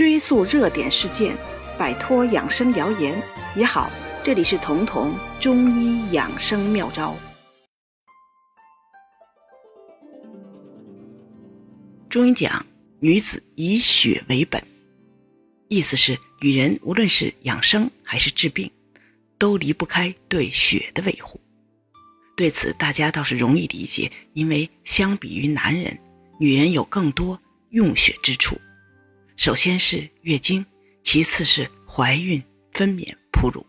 追溯热点事件，摆脱养生谣言也好。这里是彤彤中医养生妙招。中医讲，女子以血为本，意思是女人无论是养生还是治病，都离不开对血的维护。对此，大家倒是容易理解，因为相比于男人，女人有更多用血之处。首先是月经，其次是怀孕、分娩、哺乳。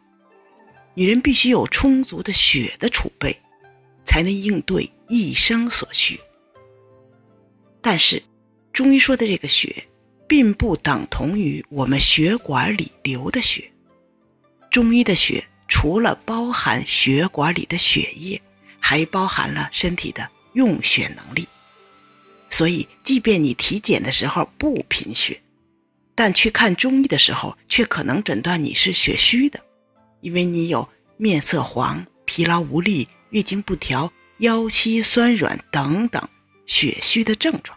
女人必须有充足的血的储备，才能应对一生所需。但是，中医说的这个血，并不等同于我们血管里流的血。中医的血，除了包含血管里的血液，还包含了身体的用血能力。所以，即便你体检的时候不贫血，但去看中医的时候，却可能诊断你是血虚的，因为你有面色黄、疲劳无力、月经不调、腰膝酸软等等血虚的症状。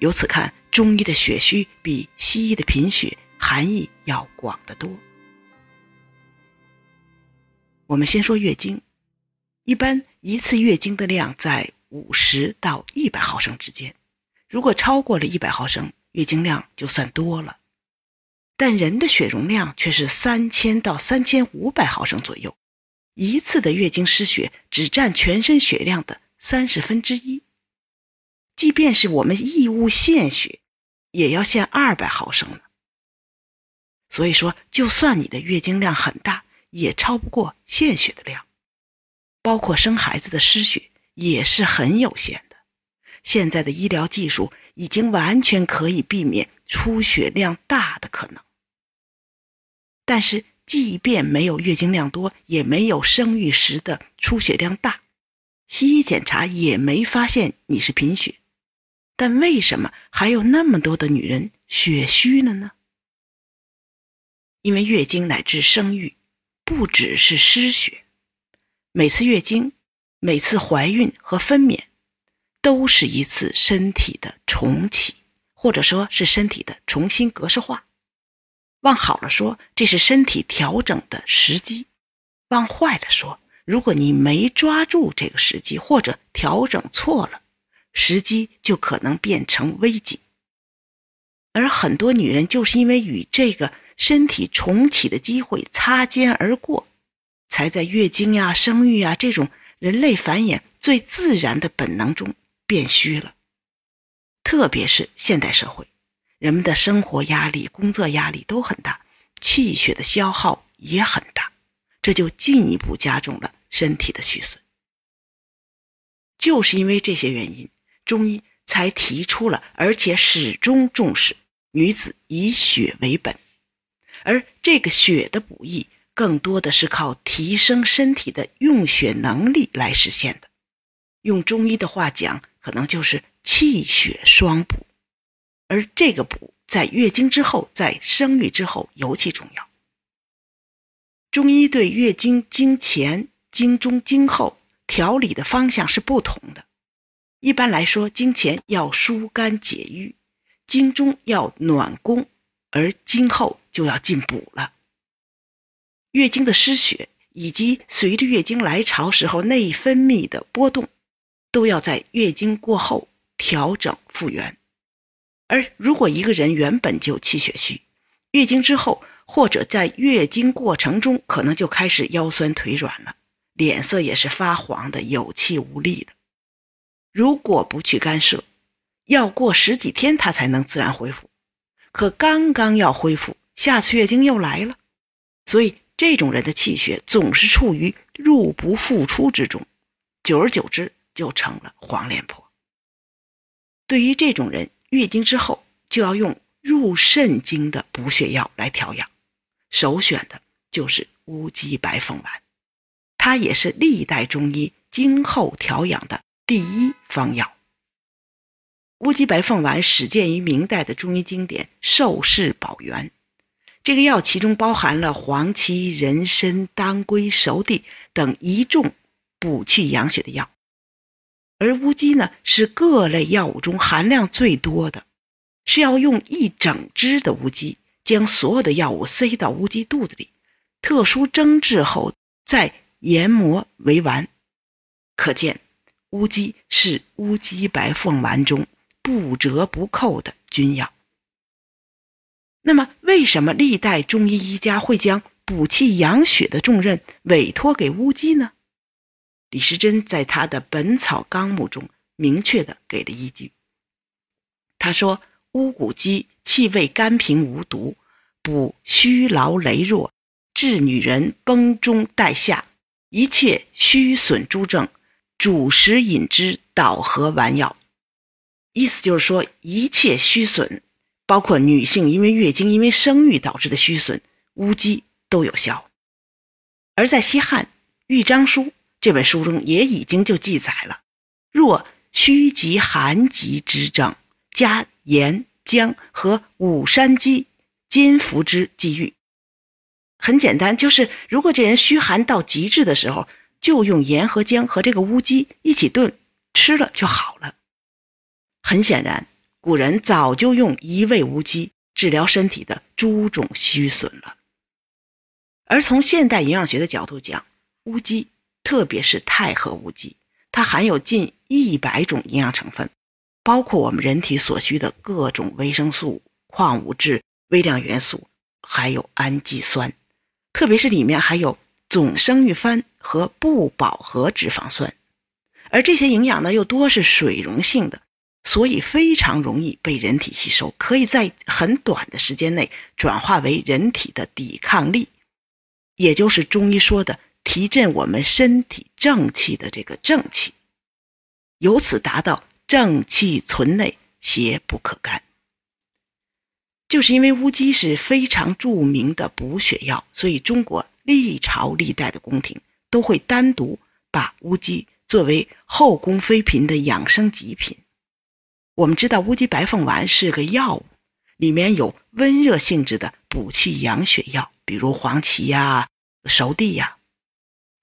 由此看，中医的血虚比西医的贫血含义要广得多。我们先说月经，一般一次月经的量在五十到一百毫升之间，如果超过了一百毫升。月经量就算多了，但人的血容量却是三千到三千五百毫升左右，一次的月经失血只占全身血量的三十分之一。即便是我们义务献血，也要献二百毫升了。所以说，就算你的月经量很大，也超不过献血的量。包括生孩子的失血也是很有限。现在的医疗技术。已经完全可以避免出血量大的可能，但是即便没有月经量多，也没有生育时的出血量大，西医检查也没发现你是贫血，但为什么还有那么多的女人血虚了呢？因为月经乃至生育，不只是失血，每次月经、每次怀孕和分娩。都是一次身体的重启，或者说是身体的重新格式化。往好了说，这是身体调整的时机；往坏了说，如果你没抓住这个时机，或者调整错了，时机就可能变成危机。而很多女人就是因为与这个身体重启的机会擦肩而过，才在月经呀、生育呀这种人类繁衍最自然的本能中。变虚了，特别是现代社会，人们的生活压力、工作压力都很大，气血的消耗也很大，这就进一步加重了身体的虚损。就是因为这些原因，中医才提出了，而且始终重视女子以血为本，而这个血的补益，更多的是靠提升身体的用血能力来实现的。用中医的话讲，可能就是气血双补，而这个补在月经之后，在生育之后尤其重要。中医对月经经前、经中、经后调理的方向是不同的。一般来说，经前要疏肝解郁，经中要暖宫，而经后就要进补了。月经的失血以及随着月经来潮时候内分泌的波动。都要在月经过后调整复原，而如果一个人原本就气血虚，月经之后或者在月经过程中，可能就开始腰酸腿软了，脸色也是发黄的，有气无力的。如果不去干涉，要过十几天他才能自然恢复。可刚刚要恢复，下次月经又来了，所以这种人的气血总是处于入不敷出之中，久而久之。就成了黄脸婆。对于这种人，月经之后就要用入肾经的补血药来调养，首选的就是乌鸡白凤丸，它也是历代中医经后调养的第一方药。乌鸡白凤丸始见于明代的中医经典《寿氏宝元》，这个药其中包含了黄芪、人参、当归、熟地等一众补气养血的药。而乌鸡呢，是各类药物中含量最多的，是要用一整只的乌鸡，将所有的药物塞到乌鸡肚子里，特殊蒸制后再研磨为丸。可见，乌鸡是乌鸡白凤丸中不折不扣的君药。那么，为什么历代中医医家会将补气养血的重任委托给乌鸡呢？李时珍在他的《本草纲目》中明确的给了依据。他说：“乌骨鸡气味甘平无毒，补虚劳羸弱，治女人崩中带下，一切虚损诸症，主食饮之，导和丸药。”意思就是说，一切虚损。包括女性因为月经、因为生育导致的虚损，乌鸡都有效。而在西汉《豫章书》这本书中，也已经就记载了：若虚极寒极之症，加盐、姜和五山鸡煎服之，即愈。很简单，就是如果这人虚寒到极致的时候，就用盐和姜和这个乌鸡一起炖，吃了就好了。很显然。古人早就用一味乌鸡治疗身体的诸种虚损了。而从现代营养学的角度讲，乌鸡，特别是太和乌鸡，它含有近一百种营养成分，包括我们人体所需的各种维生素、矿物质、微量元素，还有氨基酸，特别是里面还有总生育酚和不饱和脂肪酸，而这些营养呢，又多是水溶性的。所以非常容易被人体吸收，可以在很短的时间内转化为人体的抵抗力，也就是中医说的提振我们身体正气的这个正气，由此达到正气存内，邪不可干。就是因为乌鸡是非常著名的补血药，所以中国历朝历代的宫廷都会单独把乌鸡作为后宫妃嫔的养生极品。我们知道乌鸡白凤丸是个药物，里面有温热性质的补气养血药，比如黄芪呀、熟地呀，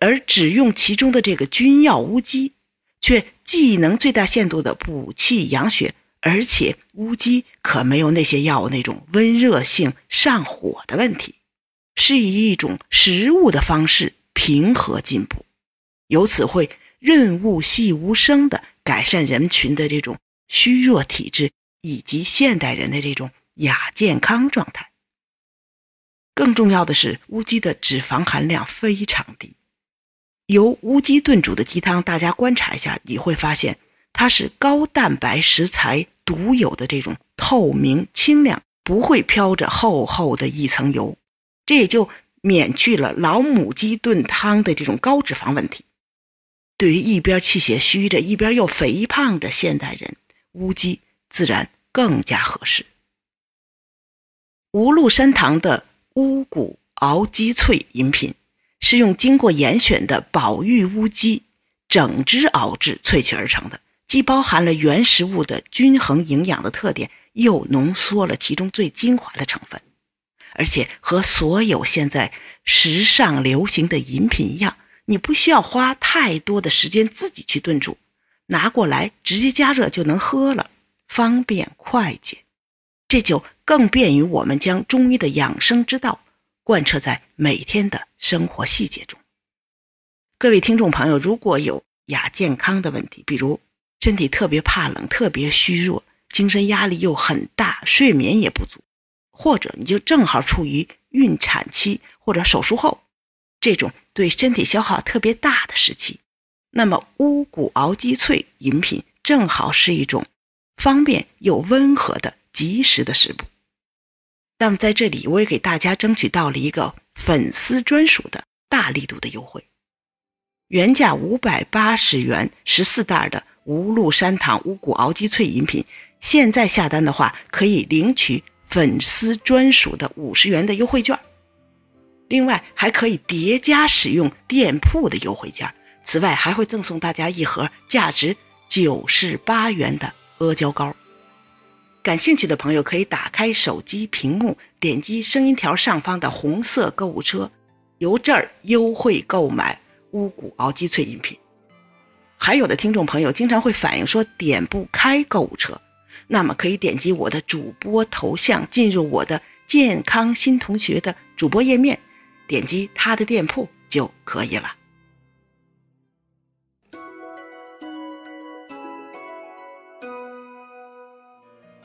而只用其中的这个君药乌鸡，却既能最大限度的补气养血，而且乌鸡可没有那些药那种温热性上火的问题，是以一种食物的方式平和进补，由此会润物细无声的改善人群的这种。虚弱体质以及现代人的这种亚健康状态。更重要的是，乌鸡的脂肪含量非常低。由乌鸡炖煮的鸡汤，大家观察一下，你会发现它是高蛋白食材独有的这种透明清亮，不会飘着厚厚的一层油。这也就免去了老母鸡炖汤的这种高脂肪问题。对于一边气血虚着，一边又肥胖着现代人。乌鸡自然更加合适。无禄山堂的乌骨熬鸡脆饮品，是用经过严选的宝玉乌鸡整只熬制萃取而成的，既包含了原食物的均衡营养的特点，又浓缩了其中最精华的成分，而且和所有现在时尚流行的饮品一样，你不需要花太多的时间自己去炖煮。拿过来直接加热就能喝了，方便快捷，这就更便于我们将中医的养生之道贯彻在每天的生活细节中。各位听众朋友，如果有亚健康的问题，比如身体特别怕冷、特别虚弱、精神压力又很大、睡眠也不足，或者你就正好处于孕产期或者手术后这种对身体消耗特别大的时期。那么乌骨熬鸡脆饮品正好是一种方便又温和的及时的食补。那么在这里，我也给大家争取到了一个粉丝专属的大力度的优惠，原价五百八十元十四袋的无禄山堂乌骨熬鸡脆饮品，现在下单的话可以领取粉丝专属的五十元的优惠券，另外还可以叠加使用店铺的优惠券。此外，还会赠送大家一盒价值九十八元的阿胶糕。感兴趣的朋友可以打开手机屏幕，点击声音条上方的红色购物车，由这儿优惠购买乌骨熬鸡脆饮品。还有的听众朋友经常会反映说点不开购物车，那么可以点击我的主播头像，进入我的健康新同学的主播页面，点击他的店铺就可以了。